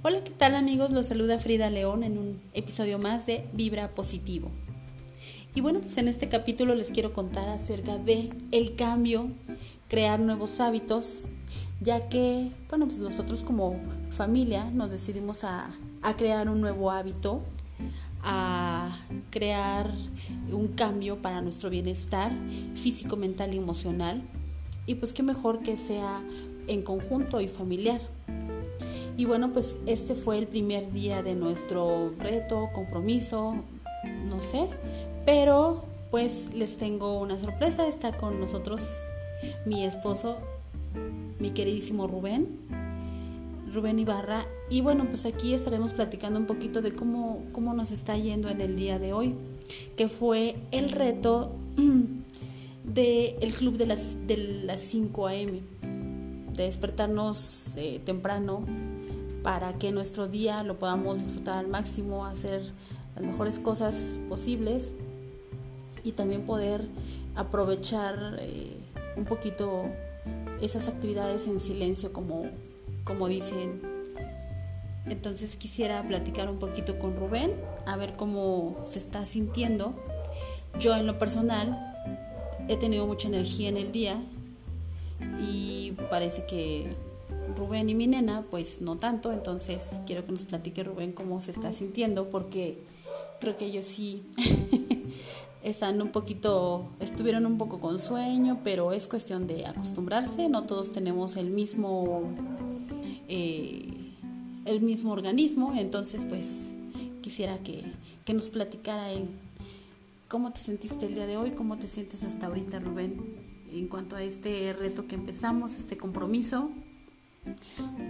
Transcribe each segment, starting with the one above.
Hola, ¿qué tal amigos? Los saluda Frida León en un episodio más de Vibra Positivo. Y bueno, pues en este capítulo les quiero contar acerca de el cambio, crear nuevos hábitos, ya que, bueno, pues nosotros como familia nos decidimos a, a crear un nuevo hábito, a crear un cambio para nuestro bienestar físico, mental y emocional. Y pues qué mejor que sea en conjunto y familiar. Y bueno, pues este fue el primer día de nuestro reto, compromiso, no sé, pero pues les tengo una sorpresa, está con nosotros mi esposo, mi queridísimo Rubén, Rubén Ibarra, y bueno, pues aquí estaremos platicando un poquito de cómo, cómo nos está yendo en el día de hoy, que fue el reto del club de las, de las 5 a.m., de despertarnos eh, temprano para que nuestro día lo podamos disfrutar al máximo, hacer las mejores cosas posibles y también poder aprovechar eh, un poquito esas actividades en silencio como, como dicen. Entonces quisiera platicar un poquito con Rubén, a ver cómo se está sintiendo. Yo en lo personal he tenido mucha energía en el día y parece que Rubén y mi nena, pues no tanto, entonces quiero que nos platique Rubén cómo se está sintiendo, porque creo que ellos sí están un poquito, estuvieron un poco con sueño, pero es cuestión de acostumbrarse, no todos tenemos el mismo, eh, el mismo organismo, entonces pues quisiera que, que nos platicara él. Cómo te sentiste el día de hoy, cómo te sientes hasta ahorita Rubén en cuanto a este reto que empezamos, este compromiso.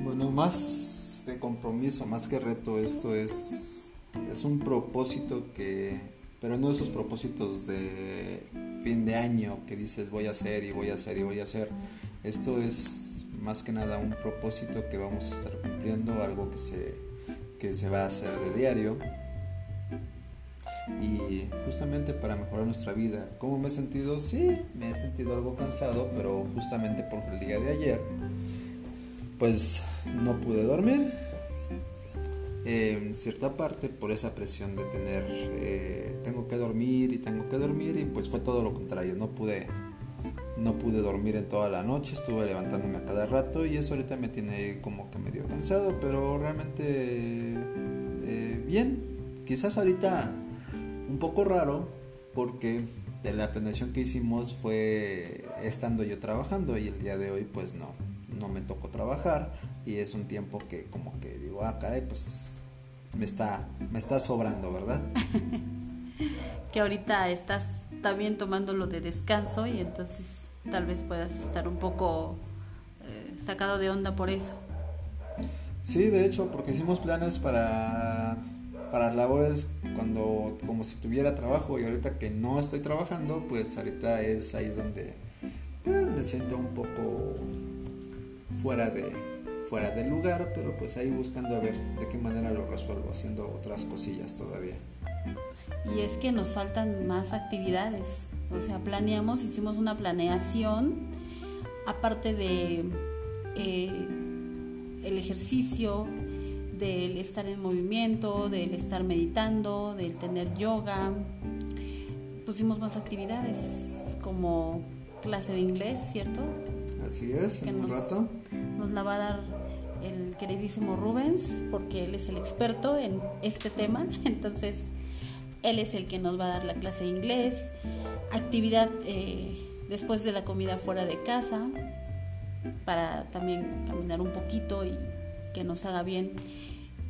Bueno, más de compromiso, más que reto, esto es, es un propósito que, pero no esos propósitos de fin de año que dices voy a hacer y voy a hacer y voy a hacer. Esto es más que nada un propósito que vamos a estar cumpliendo, algo que se, que se va a hacer de diario. Y justamente para mejorar nuestra vida. ¿Cómo me he sentido? Sí, me he sentido algo cansado, pero justamente por el día de ayer pues no pude dormir. En cierta parte por esa presión de tener, eh, tengo que dormir y tengo que dormir y pues fue todo lo contrario, no pude, no pude dormir en toda la noche, estuve levantándome a cada rato y eso ahorita me tiene como que medio cansado, pero realmente eh, bien, quizás ahorita un poco raro porque de la planeación que hicimos fue estando yo trabajando y el día de hoy pues no, no me tocó trabajar y es un tiempo que como que digo, ah, caray, pues me está, me está sobrando, ¿verdad? que ahorita estás también tomándolo de descanso y entonces tal vez puedas estar un poco eh, sacado de onda por eso. Sí, de hecho, porque hicimos planes para, para labores cuando como si tuviera trabajo y ahorita que no estoy trabajando, pues ahorita es ahí donde pues, me siento un poco fuera de fuera del lugar, pero pues ahí buscando a ver de qué manera lo resuelvo, haciendo otras cosillas todavía. Y es que nos faltan más actividades, o sea, planeamos, hicimos una planeación, aparte de eh, el ejercicio, del estar en movimiento, del estar meditando, del tener yoga, pusimos más actividades como clase de inglés, ¿cierto? Así es, en un rato. Nos la va a dar el queridísimo Rubens, porque él es el experto en este tema. Entonces, él es el que nos va a dar la clase de inglés. Actividad eh, después de la comida fuera de casa, para también caminar un poquito y que nos haga bien.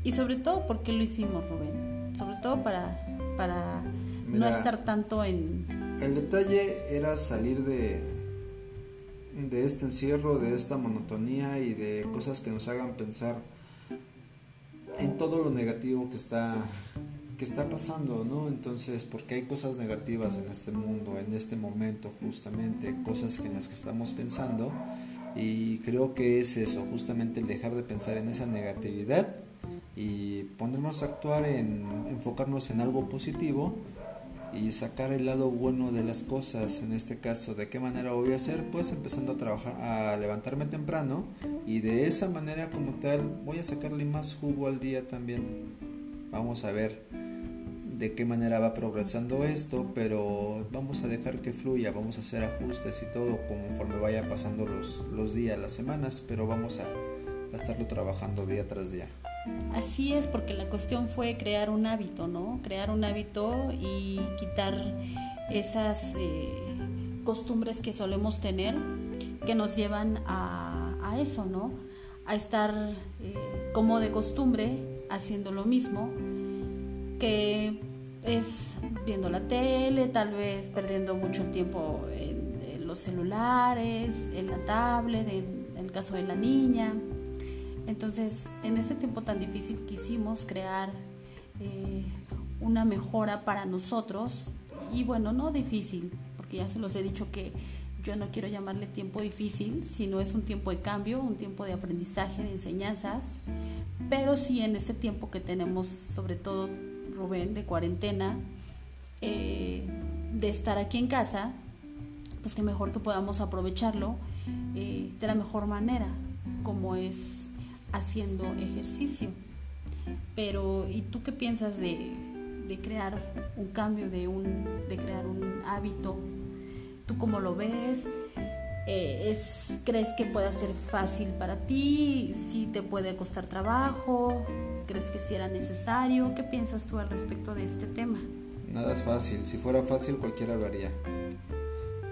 Y sobre todo, ¿por qué lo hicimos, Rubén? Sobre todo para, para no estar tanto en... El detalle era salir de, de este encierro, de esta monotonía y de cosas que nos hagan pensar en todo lo negativo que está que está pasando, ¿no? Entonces, porque hay cosas negativas en este mundo, en este momento, justamente, cosas en las que estamos pensando, y creo que es eso, justamente el dejar de pensar en esa negatividad y ponernos a actuar en enfocarnos en algo positivo y sacar el lado bueno de las cosas. En este caso, ¿de qué manera voy a hacer? Pues empezando a trabajar, a levantarme temprano y de esa manera como tal voy a sacarle más jugo al día también. Vamos a ver de qué manera va progresando esto, pero vamos a dejar que fluya, vamos a hacer ajustes y todo conforme vaya pasando los, los días, las semanas, pero vamos a, a estarlo trabajando día tras día. Así es, porque la cuestión fue crear un hábito, ¿no? Crear un hábito y quitar esas eh, costumbres que solemos tener que nos llevan a, eso, ¿no? A estar eh, como de costumbre haciendo lo mismo, que es viendo la tele, tal vez perdiendo mucho el tiempo en, en los celulares, en la tablet, en el caso de la niña entonces, en este tiempo tan difícil quisimos crear eh, una mejora para nosotros. Y bueno, no difícil, porque ya se los he dicho que yo no quiero llamarle tiempo difícil, sino es un tiempo de cambio, un tiempo de aprendizaje, de enseñanzas, pero sí en este tiempo que tenemos, sobre todo Rubén, de cuarentena, eh, de estar aquí en casa, pues que mejor que podamos aprovecharlo eh, de la mejor manera, como es haciendo ejercicio. Pero, ¿y tú qué piensas de, de crear un cambio, de, un, de crear un hábito? ¿Tú cómo lo ves? Eh, es, ¿Crees que pueda ser fácil para ti? ¿Si te puede costar trabajo? ¿Crees que si era necesario? ¿Qué piensas tú al respecto de este tema? Nada es fácil. Si fuera fácil, cualquiera lo haría.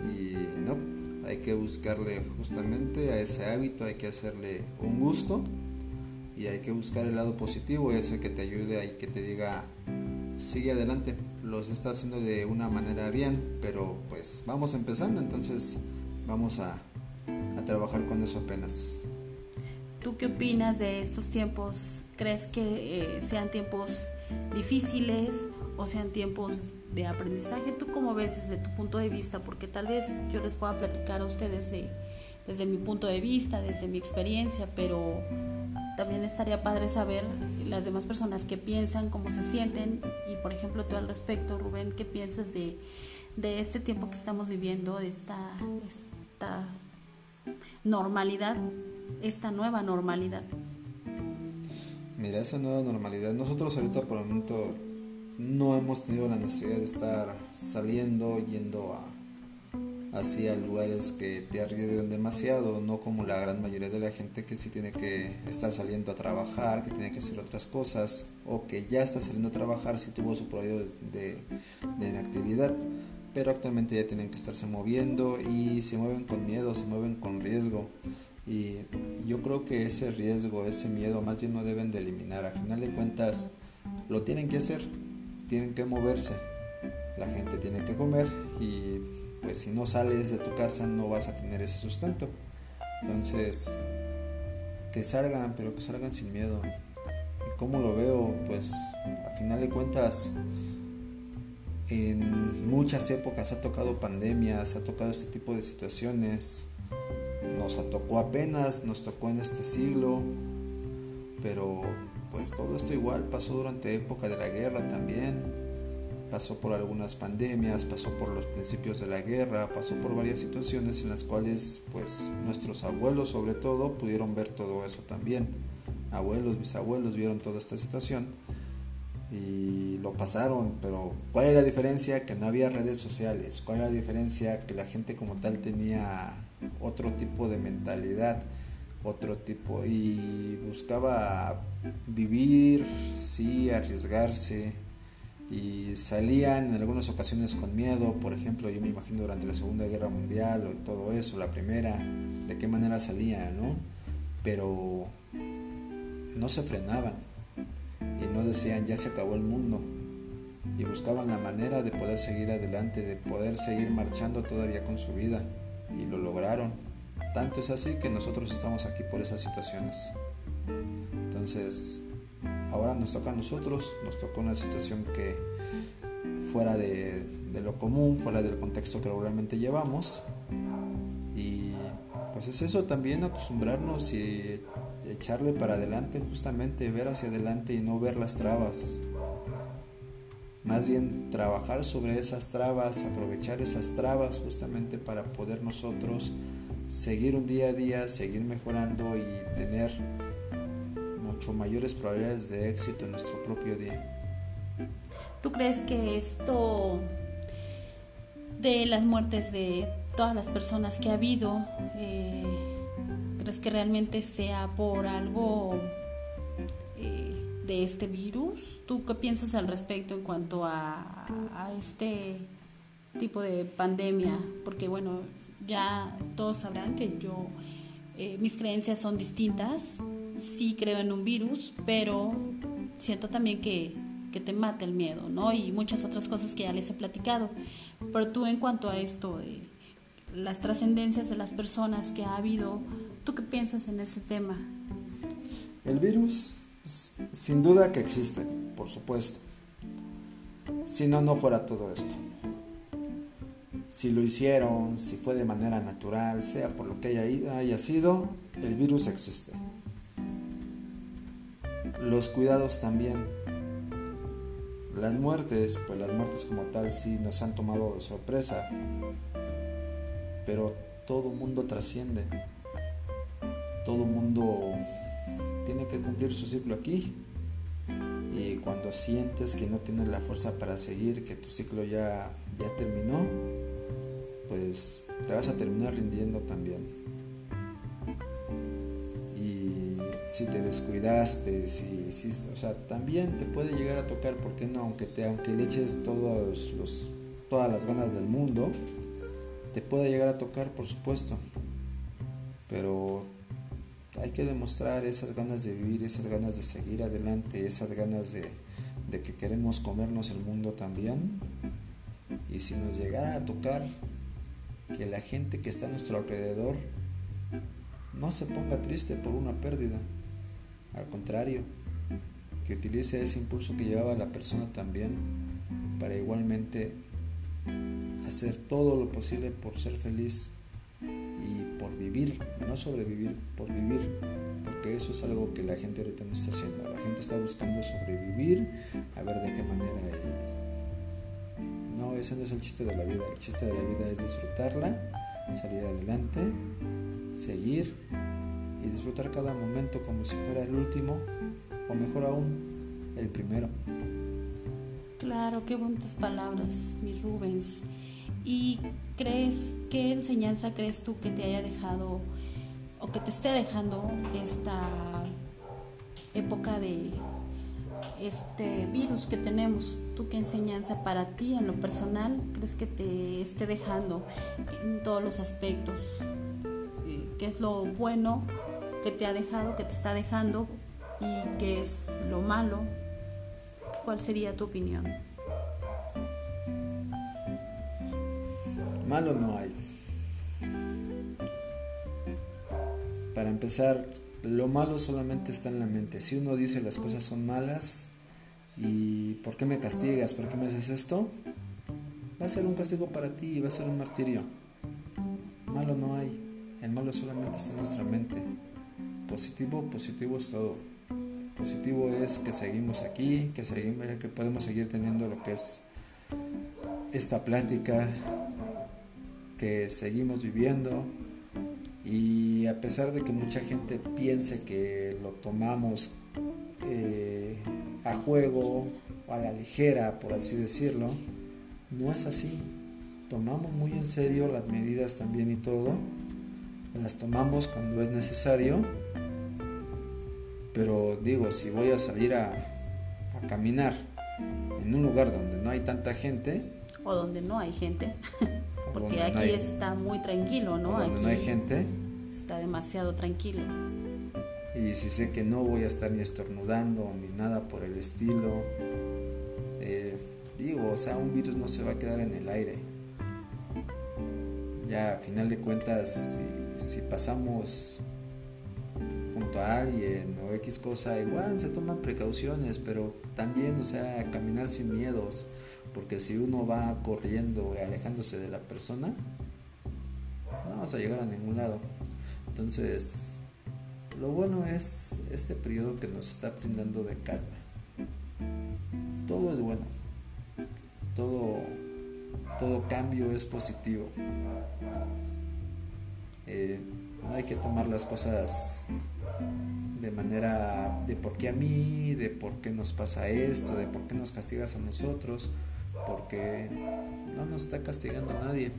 Y no, hay que buscarle justamente a ese hábito, hay que hacerle un gusto y hay que buscar el lado positivo, ese que te ayude y que te diga, sigue adelante, los está haciendo de una manera bien, pero pues vamos empezando, entonces vamos a, a trabajar con eso apenas. ¿Tú qué opinas de estos tiempos? ¿Crees que eh, sean tiempos difíciles o sean tiempos de aprendizaje? ¿Tú cómo ves desde tu punto de vista? Porque tal vez yo les pueda platicar a ustedes de, desde mi punto de vista, desde mi experiencia, pero también estaría padre saber las demás personas qué piensan, cómo se sienten y por ejemplo tú al respecto, Rubén, qué piensas de, de este tiempo que estamos viviendo, de esta, esta normalidad, esta nueva normalidad. Mira, esa nueva normalidad, nosotros ahorita por el momento no hemos tenido la necesidad de estar saliendo, yendo a hacia lugares que te arriesgan demasiado, no como la gran mayoría de la gente que sí tiene que estar saliendo a trabajar, que tiene que hacer otras cosas, o que ya está saliendo a trabajar si tuvo su periodo de, de inactividad, pero actualmente ya tienen que estarse moviendo y se mueven con miedo, se mueven con riesgo. Y yo creo que ese riesgo, ese miedo, más bien no deben de eliminar. A final de cuentas, lo tienen que hacer, tienen que moverse. La gente tiene que comer y pues si no sales de tu casa no vas a tener ese sustento. Entonces, que salgan, pero que salgan sin miedo. ¿Y cómo lo veo? Pues a final de cuentas, en muchas épocas ha tocado pandemias, ha tocado este tipo de situaciones. Nos tocó apenas, nos tocó en este siglo, pero pues todo esto igual pasó durante época de la guerra también pasó por algunas pandemias, pasó por los principios de la guerra, pasó por varias situaciones en las cuales pues nuestros abuelos sobre todo pudieron ver todo eso también. Abuelos, bisabuelos vieron toda esta situación y lo pasaron, pero ¿cuál era la diferencia? Que no había redes sociales, ¿cuál era la diferencia? Que la gente como tal tenía otro tipo de mentalidad, otro tipo y buscaba vivir, sí, arriesgarse, y salían en algunas ocasiones con miedo, por ejemplo, yo me imagino durante la Segunda Guerra Mundial o todo eso, la primera, de qué manera salían, ¿no? Pero no se frenaban y no decían ya se acabó el mundo y buscaban la manera de poder seguir adelante, de poder seguir marchando todavía con su vida y lo lograron. Tanto es así que nosotros estamos aquí por esas situaciones. Entonces, Ahora nos toca a nosotros, nos tocó una situación que fuera de, lo común, fuera del contexto que regularmente llevamos. Y pues es eso también, acostumbrarnos y echarle para adelante, justamente ver hacia adelante y no ver las trabas. más bien trabajar sobre esas trabas, aprovechar esas trabas justamente para poder nosotros seguir un día a día, seguir mejorando y tener mucho mayores probabilidades de éxito en nuestro propio día. ¿Tú crees que esto de las muertes de todas las personas que ha habido, eh, crees que realmente sea por algo de este virus. ¿Tú qué piensas al respecto en cuanto a, este tipo de pandemia? Porque bueno, ya todos sabrán que yo, eh, mis creencias son distintas. Sí creo en un virus, pero siento también que, que te mata el miedo, ¿no? Y muchas otras cosas que ya les he platicado. Pero tú en cuanto a esto, las trascendencias de las personas que ha habido, ¿tú qué piensas en ese tema? El virus sin duda que existe, por supuesto. Si no, no fuera todo esto. Si lo hicieron, si fue de manera natural, sea por lo que haya, haya sido, el virus existe. Los cuidados también. Las muertes, pues las muertes como tal sí nos han tomado de sorpresa. Pero todo mundo trasciende. Todo mundo tiene que cumplir su ciclo aquí. Y cuando sientes que no tienes la fuerza para seguir, que tu ciclo ya, ya terminó, pues te vas a terminar rindiendo también. Si te descuidaste, si, si, o sea, también te puede llegar a tocar, ¿por qué no? Aunque, te, aunque le eches todos los, todas las ganas del mundo, te puede llegar a tocar, por supuesto. Pero hay que demostrar esas ganas de vivir, esas ganas de seguir adelante, esas ganas de, que queremos comernos el mundo también. Y si nos llegara a tocar que la gente que está a nuestro alrededor no se ponga triste por una pérdida, al contrario, que utilice ese impulso que llevaba la persona también para igualmente hacer todo lo posible por ser feliz por vivir, no sobrevivir, por vivir, porque eso es algo que la gente ahorita no está haciendo. La gente está buscando sobrevivir, a ver de qué manera. No, ese no es el chiste de la vida. El chiste de la vida es disfrutarla, salir adelante, seguir y disfrutar cada momento como si fuera el último, o mejor aún, el primero. Claro, qué bonitas palabras, mi Rubens. ¿Y crees, qué enseñanza crees tú que te haya dejado o que te esté dejando esta época de este virus que tenemos? ¿Tú qué enseñanza para ti en lo personal crees que te esté dejando en todos los aspectos? Eh, ¿Qué es lo bueno que te ha dejado, que te está dejando y qué es lo malo? ¿Cuál sería tu opinión? Malo no hay. Para empezar, lo malo solamente está en la mente. Si uno dice las cosas son malas y ¿por qué me castigas? ¿Por qué me haces esto? Va a ser un castigo para ti y va a ser un martirio. Malo no hay. El malo solamente está en nuestra mente. Positivo, positivo es todo. Positivo es que seguimos aquí, que seguimos, que podemos seguir teniendo lo que es esta plática, que seguimos viviendo y a pesar de que mucha gente piense que lo tomamos eh, a juego o a la ligera, por así decirlo, no es así. Tomamos muy en serio las medidas también y todo, las tomamos cuando es necesario, pero digo, si voy a salir a, a caminar en un lugar donde no hay tanta gente, o donde no hay gente, porque aquí está muy tranquilo, ¿no? Aquí no hay gente. Está demasiado tranquilo. Y si sé que no voy a estar ni estornudando ni nada por el estilo, eh, digo, o sea, un virus no se va a quedar en el aire. Ya a final de cuentas, si, si pasamos junto a alguien o X cosa, igual se toman precauciones, pero también, o sea, caminar sin miedos porque si uno va corriendo y alejándose de la persona, no vamos a llegar a ningún lado. Entonces, lo bueno es este periodo que nos está brindando de calma. Todo es bueno. todo, todo cambio es positivo. Eh, no hay que tomar las cosas de manera de por qué a mí, de por qué nos pasa esto, de por qué nos castigas a nosotros, porque no nos está castigando a nadie.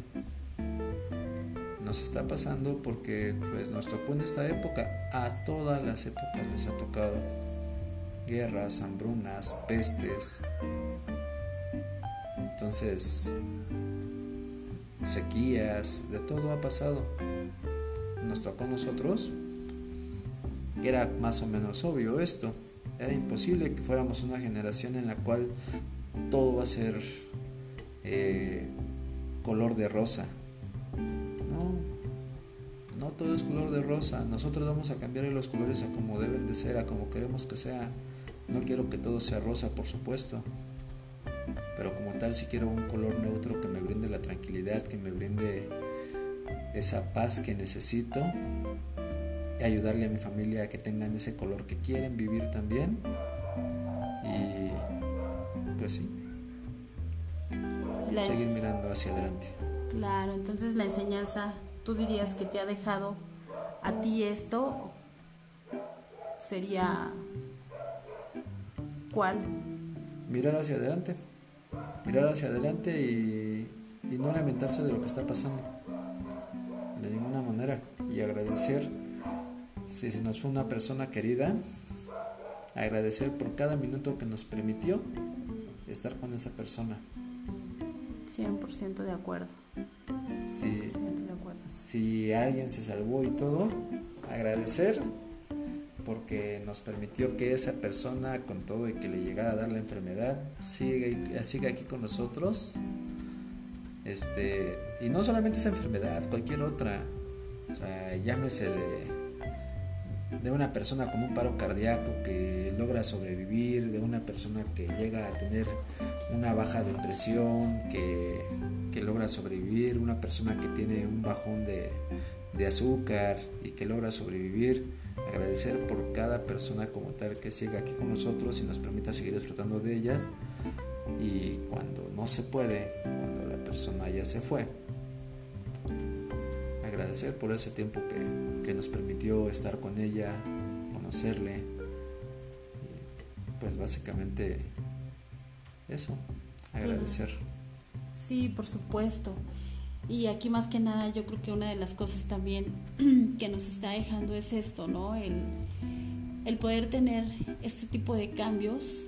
Nos está pasando porque pues nos tocó en esta época, a todas las épocas les ha tocado guerras, hambrunas, pestes. Entonces, sequías, de todo ha pasado. A nosotros, era más o menos obvio esto. Era imposible que fuéramos una generación en la cual todo va a ser eh, color de rosa. No, no todo es color de rosa. Nosotros vamos a cambiar los colores a como deben de ser, a como queremos que sea. No quiero que todo sea rosa, por supuesto. Pero como tal, si quiero un color neutro que me brinde la tranquilidad, que me brinde esa paz que necesito y ayudarle a mi familia a que tengan ese color que quieren vivir también. Y pues sí, seguir mirando hacia adelante. Claro, entonces la enseñanza, tú dirías que te ha dejado a ti esto, sería ¿cuál? Mirar hacia adelante, mirar hacia adelante y, y no lamentarse de lo que está pasando, y agradecer si se nos fue una persona querida, agradecer por cada minuto que nos permitió estar con esa persona. 100% de acuerdo. Si, de acuerdo. si alguien se salvó y todo, agradecer porque nos permitió que esa persona, con todo y que le llegara a dar la enfermedad, siga, siga aquí con nosotros. Este, y no solamente esa enfermedad, cualquier otra. O sea, llámese de una persona con un paro cardíaco que logra sobrevivir, de una persona que llega a tener una baja depresión, que, que logra sobrevivir, una persona que tiene un bajón de, de azúcar y que logra sobrevivir. Agradecer por cada persona como tal que siga aquí con nosotros y nos permita seguir disfrutando de ellas. Y cuando no se puede, cuando la persona ya se fue, agradecer por ese tiempo que, que nos permitió estar con ella, conocerle. pues básicamente eso, agradecer. Sí, por supuesto. Y aquí más que nada yo creo que una de las cosas también que nos está dejando es esto, ¿no? El, el poder tener este tipo de cambios,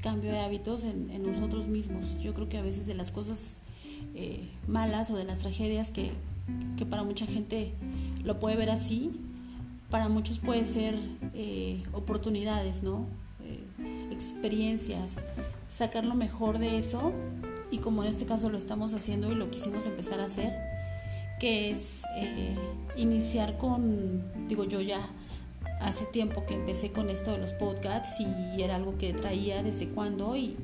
cambio de hábitos en, nosotros mismos. Yo creo que a veces de las cosas eh, malas o de las tragedias que, que para mucha gente lo puede ver así, para muchos puede ser eh, oportunidades, ¿no? Eh, experiencias, sacar lo mejor de eso y como en este caso lo estamos haciendo y lo quisimos empezar a hacer, que es eh, iniciar con, digo yo ya hace tiempo que empecé con esto de los podcasts y era algo que traía desde cuando y,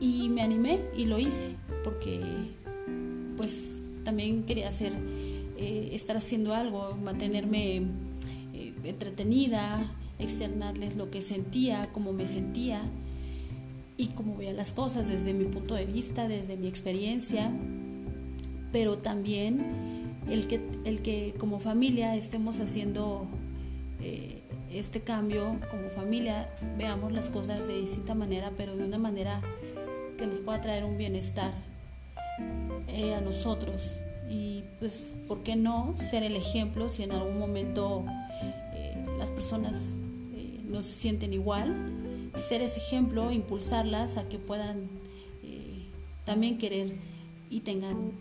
y me animé y lo hice porque pues también quería hacer, eh, estar haciendo algo, mantenerme eh, entretenida, externarles lo que sentía, cómo me sentía y cómo veía las cosas desde mi punto de vista, desde mi experiencia, pero también el que, el que como familia estemos haciendo eh, este cambio, como familia veamos las cosas de distinta manera, pero de una manera que nos pueda traer un bienestar eh, a nosotros y pues, ¿por qué no ser el ejemplo si en algún momento eh, las personas eh, no se sienten igual? Ser ese ejemplo, impulsarlas a que puedan también querer y tengan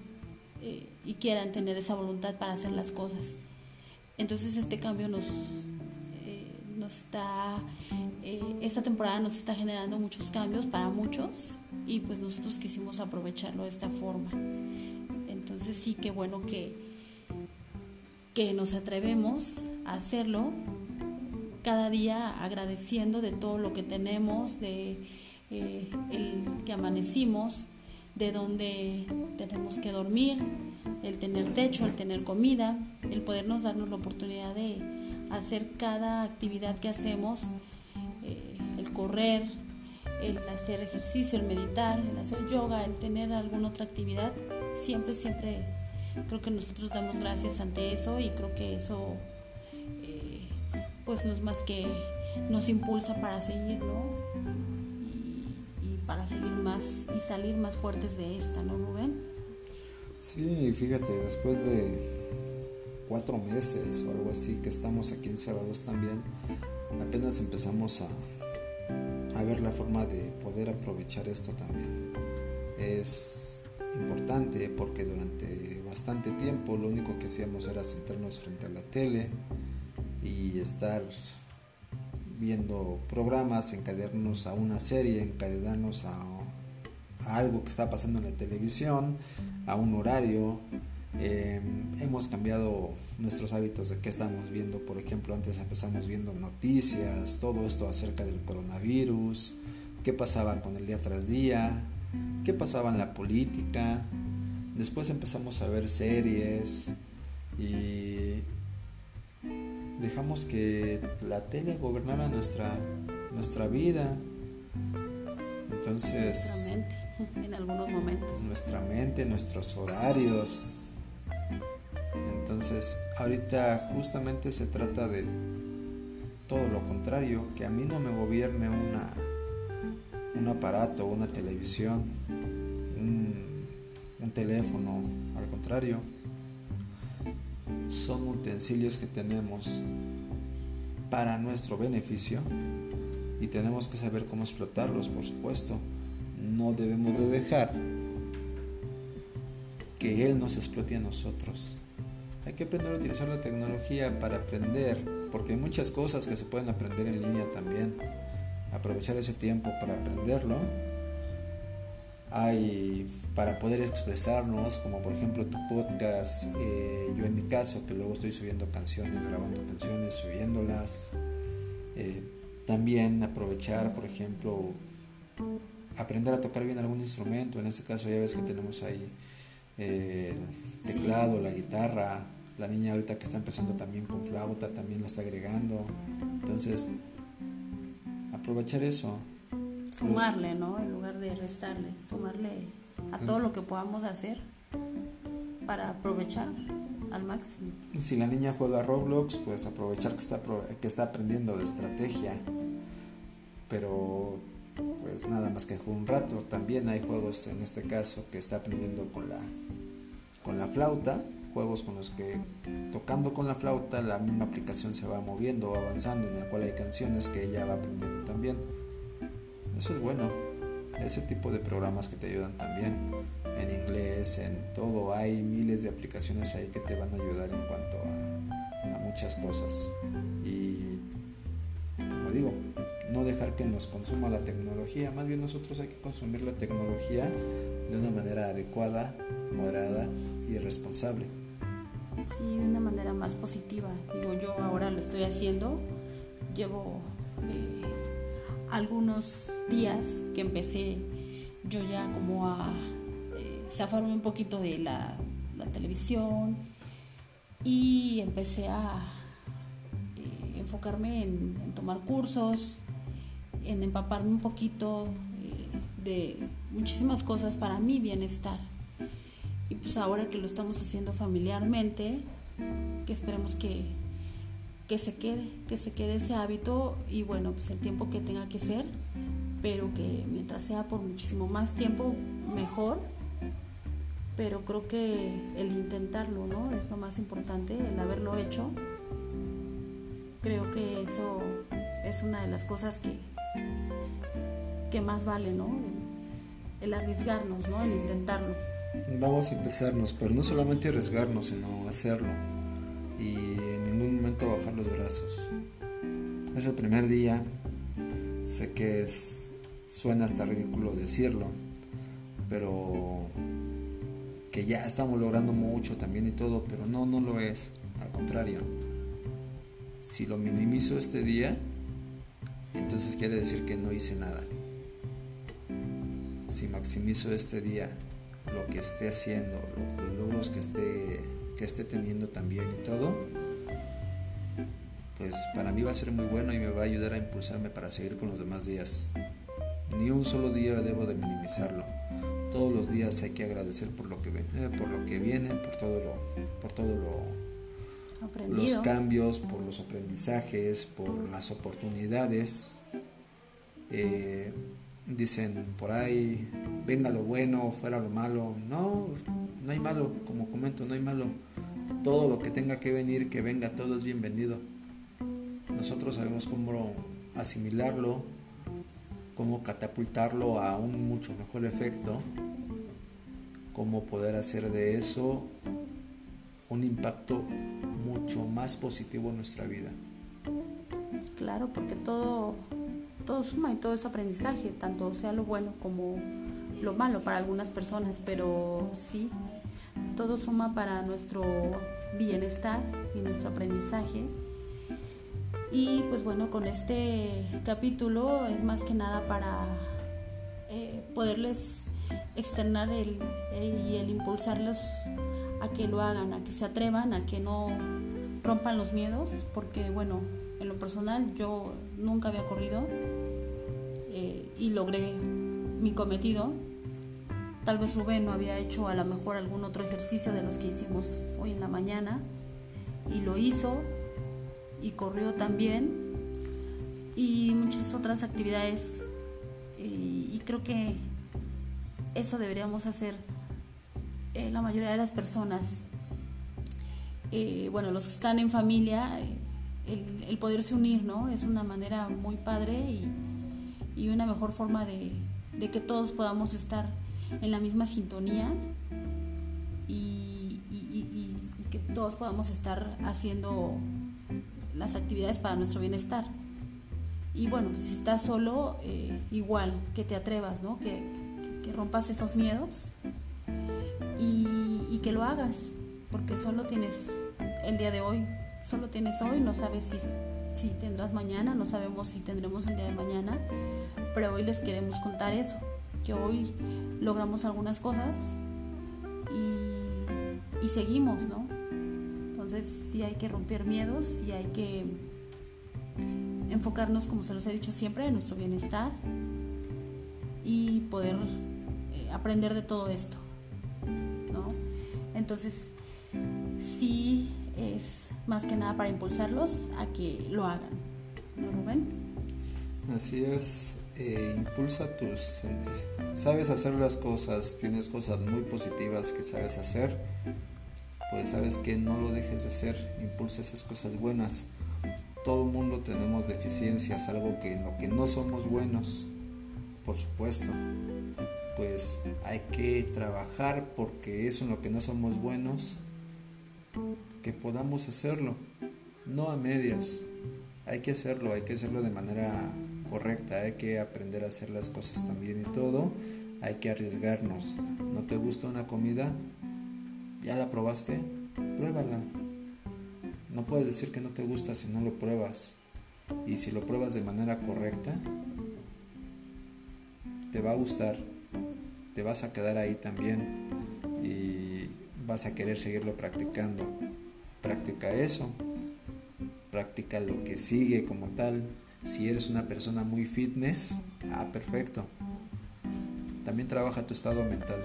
y quieran tener esa voluntad para hacer las cosas. Entonces este cambio nos, nos está, esta temporada nos está generando muchos cambios para muchos y pues nosotros quisimos aprovecharlo de esta forma. Entonces sí que bueno que, que nos atrevemos a hacerlo cada día agradeciendo de todo lo que tenemos, de eh, el que amanecimos, de donde tenemos que dormir, el tener techo, el tener comida, el podernos darnos la oportunidad de hacer cada actividad que hacemos, eh, el correr, el hacer ejercicio, el meditar, el hacer yoga, el tener alguna otra actividad, siempre, siempre creo que nosotros damos gracias ante eso y creo que eso eh, pues no es más que nos impulsa para seguir, ¿no? Y, y, para seguir más y salir más fuertes de esta, ¿no, Rubén? Sí, fíjate, después de cuatro meses o algo así que estamos aquí encerrados también, apenas empezamos a, a ver la forma de poder aprovechar esto también. Es importante porque durante bastante tiempo lo único que hacíamos era sentarnos frente a la tele y estar viendo programas, encadenarnos a una serie, encadenarnos a, a algo que está pasando en la televisión, a un horario, eh, hemos cambiado nuestros hábitos de qué estamos viendo. Por ejemplo, antes empezamos viendo noticias, todo esto acerca del coronavirus, qué pasaba con el día tras día, qué pasaba en la política. Después empezamos a ver series y dejamos que la tele gobernara nuestra, nuestra vida. Entonces, en algunos momentos. Nuestra mente, nuestros horarios, entonces, ahorita justamente se trata de todo lo contrario, que a mí no me gobierne una, un aparato, una televisión, un, un teléfono, al contrario, son utensilios que tenemos para nuestro beneficio y tenemos que saber cómo explotarlos, por supuesto. No debemos de dejar que Él nos explote a nosotros. Hay que aprender a utilizar la tecnología para aprender, porque hay muchas cosas que se pueden aprender en línea también. Aprovechar ese tiempo para aprenderlo. Hay para poder expresarnos, como por ejemplo tu podcast, eh, yo en mi caso, que luego estoy subiendo canciones, grabando canciones, subiéndolas. Eh, también aprovechar, por ejemplo, aprender a tocar bien algún instrumento. En este caso ya ves que tenemos ahí el teclado, la guitarra, la niña ahorita que está empezando también con flauta, también la está agregando. Entonces, aprovechar eso. Sumarle, ¿no? En lugar de restarle, sumarle a todo lo que podamos hacer para aprovechar al máximo. Si la niña juega Roblox, pues aprovechar que está, que está aprendiendo de estrategia. Pero pues nada más que un rato. También hay juegos en este caso que está aprendiendo con la, con la flauta, juegos con los que tocando con la flauta la misma aplicación se va moviendo o avanzando, en la cual hay canciones que ella va aprendiendo también. Eso es bueno. Ese tipo de programas que te ayudan también en inglés, en todo. Hay miles de aplicaciones ahí que te van a ayudar en cuanto a, a muchas cosas. Y como digo, no dejar que nos consuma la tecnología, más bien nosotros hay que consumir la tecnología de una manera adecuada, moderada y responsable. Sí, de una manera más positiva. Digo, yo ahora lo estoy haciendo, llevo eh, algunos días que empecé yo ya como a eh, zafarme un poquito de la, televisión y empecé a eh, enfocarme en, en, tomar cursos, en empaparme un poquito eh, de muchísimas cosas para mi bienestar. Y pues ahora que lo estamos haciendo familiarmente, que esperemos que, que se quede, que se quede ese hábito y bueno, pues el tiempo que tenga que ser, pero que mientras sea por muchísimo más tiempo, mejor. Pero creo que el intentarlo, ¿no? Es lo más importante, el haberlo hecho. Creo que eso es una de las cosas que, que más vale, ¿no? El arriesgarnos, ¿no? El intentarlo. Vamos a empezarnos, pero no solamente arriesgarnos, sino hacerlo. Y en ningún momento bajar los brazos. Es el primer día. Sé que suena hasta ridículo decirlo, pero que ya estamos logrando mucho también y todo, pero no, no lo es. Al contrario, si lo minimizo este día, entonces quiere decir que no hice nada. Si maximizo este día, lo que esté haciendo, los logros que esté, que esté teniendo también y todo, pues para mí va a ser muy bueno y me va a ayudar a impulsarme para seguir con los demás días. Ni un solo día debo de minimizarlo. Todos los días hay que agradecer por lo que, eh, por lo que viene, por todo lo, por todo lo, los cambios, por los aprendizajes, por las oportunidades. Eh, dicen por ahí, venga lo bueno, fuera lo malo. No, no hay malo, como comento, no hay malo. Todo lo que tenga que venir, que venga, todo es bienvenido. Nosotros sabemos cómo asimilarlo, cómo catapultarlo a un mucho mejor efecto, cómo poder hacer de eso un impacto mucho más positivo en nuestra vida. Claro, porque todo, todo suma y todo es aprendizaje, tanto sea lo bueno como lo malo para algunas personas, pero sí, todo suma para nuestro bienestar y nuestro aprendizaje. Y pues bueno, con este capítulo es más que nada para eh, poderles externar el, y el impulsarlos a que lo hagan, a que se atrevan, a que no rompan los miedos, porque bueno, en lo personal yo nunca había corrido eh, y logré mi cometido. Tal vez Rubén no había hecho a lo mejor algún otro ejercicio de los que hicimos hoy en la mañana y lo hizo y corrió también y muchas otras actividades y, creo que eso deberíamos hacer eh, la mayoría de las personas. Eh, bueno, los que están en familia, eh, el, poderse unir, ¿no? Es una manera muy padre y, una mejor forma de, que todos podamos estar en la misma sintonía y, y que todos podamos estar haciendo las actividades para nuestro bienestar. Y bueno, si estás solo, eh, igual, que te atrevas, ¿no? Que, rompas esos miedos y, que lo hagas, porque solo tienes el día de hoy, solo tienes hoy, no sabes si, si tendrás mañana, no sabemos si tendremos el día de mañana, pero hoy les queremos contar eso, que hoy logramos algunas cosas y, seguimos, ¿no? Entonces sí hay que romper miedos y hay que enfocarnos, como se los he dicho siempre, en nuestro bienestar y poder eh, aprender de todo esto. ¿no? Entonces sí es más que nada para impulsarlos a que lo hagan. ¿No, Rubén? Así es, eh, impulsa tus... sabes hacer las cosas, tienes cosas muy positivas que sabes hacer pues sabes que no lo dejes de hacer, impulsa esas cosas buenas. Todo mundo tenemos deficiencias, algo que en lo que no somos buenos, por supuesto. Pues hay que trabajar porque eso en lo que no somos buenos, que podamos hacerlo, no a medias. Hay que hacerlo, hay que hacerlo de manera correcta, hay que aprender a hacer las cosas también y todo, hay que arriesgarnos. ¿No te gusta una comida? ¿Ya la probaste? Pruébala. No puedes decir que no te gusta si no lo pruebas. Y si lo pruebas de manera correcta, te va a gustar. Te vas a quedar ahí también y vas a querer seguirlo practicando. Practica eso. Practica lo que sigue como tal. Si eres una persona muy fitness, ah, perfecto. También trabaja tu estado mental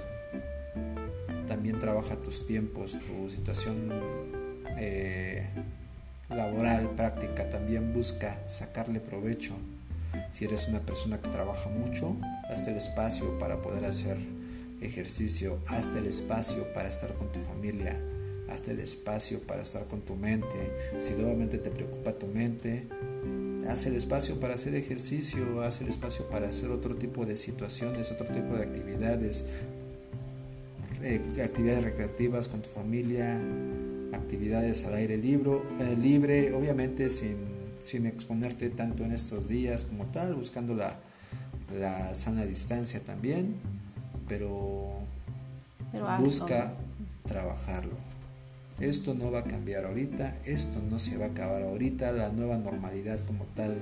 también trabaja tus tiempos, tu situación eh, laboral, práctica, también busca sacarle provecho. Si eres una persona que trabaja mucho, hazte el espacio para poder hacer ejercicio, hazte el espacio para estar con tu familia, hazte el espacio para estar con tu mente. Si nuevamente te preocupa tu mente, haz el espacio para hacer ejercicio, haz el espacio para hacer otro tipo de situaciones, otro tipo de actividades, eh, actividades recreativas con tu familia, actividades al aire libre, eh, libre obviamente sin, sin, exponerte tanto en estos días como tal, buscando la, la sana distancia también, pero, busca trabajarlo. Esto no va a cambiar ahorita, esto no se va a acabar ahorita, la nueva normalidad como tal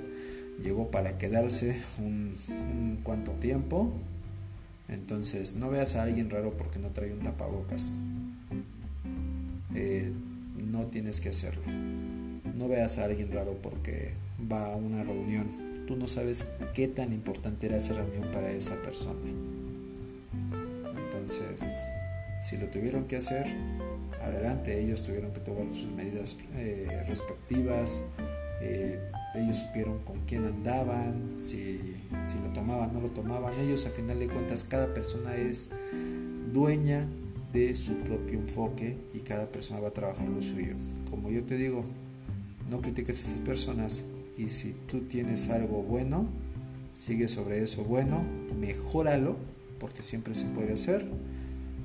llegó para quedarse un, un cuanto tiempo entonces, no veas a alguien raro porque no trae un tapabocas. Eh, no tienes que hacerlo. No veas a alguien raro porque va a una reunión tú no sabes qué tan importante era esa reunión para esa persona. Entonces, si lo tuvieron que hacer, adelante, ellos tuvieron que tomar sus medidas eh, respectivas, eh, ellos supieron con quién andaban, si, si lo tomaban, no lo tomaban, ellos a final de cuentas cada persona es dueña de su propio enfoque y cada persona va a trabajar lo suyo. Como yo te digo, no critiques a esas personas y si tú tienes algo bueno, sigue sobre eso bueno, mejóralo, porque siempre se puede hacer.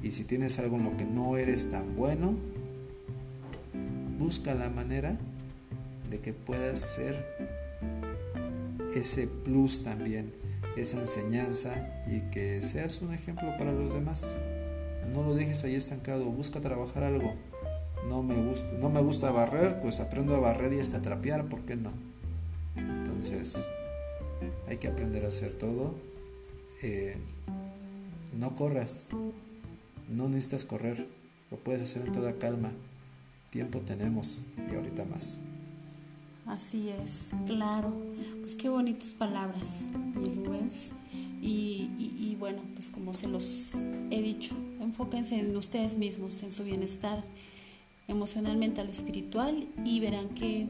Y si tienes algo en lo que no eres tan bueno, busca la manera de que puedas ser ese plus también, esa enseñanza y que seas un ejemplo para los demás. No lo dejes ahí estancado, busca trabajar algo. No me gusta, no me gusta barrer, pues aprendo a barrer y hasta trapear, ¿por qué no? Entonces, hay que aprender a hacer todo. Eh, no corras, no necesitas correr, lo puedes hacer en toda calma. Tiempo tenemos y ahorita más. Así es, claro. Pues qué bonitas palabras, mi Rubens. Y, y, bueno, pues como se los he dicho, enfóquense en ustedes mismos, en su bienestar emocional, mental, espiritual y verán que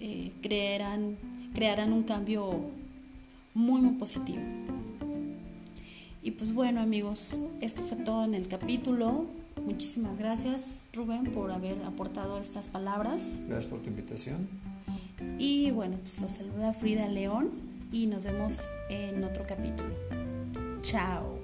eh, crearán un cambio muy, muy positivo. Y pues bueno amigos, esto fue todo en el capítulo. Muchísimas gracias Rubén por haber aportado estas palabras. Gracias por tu invitación. Y bueno, pues los saluda Frida León y nos vemos en otro capítulo. Chao.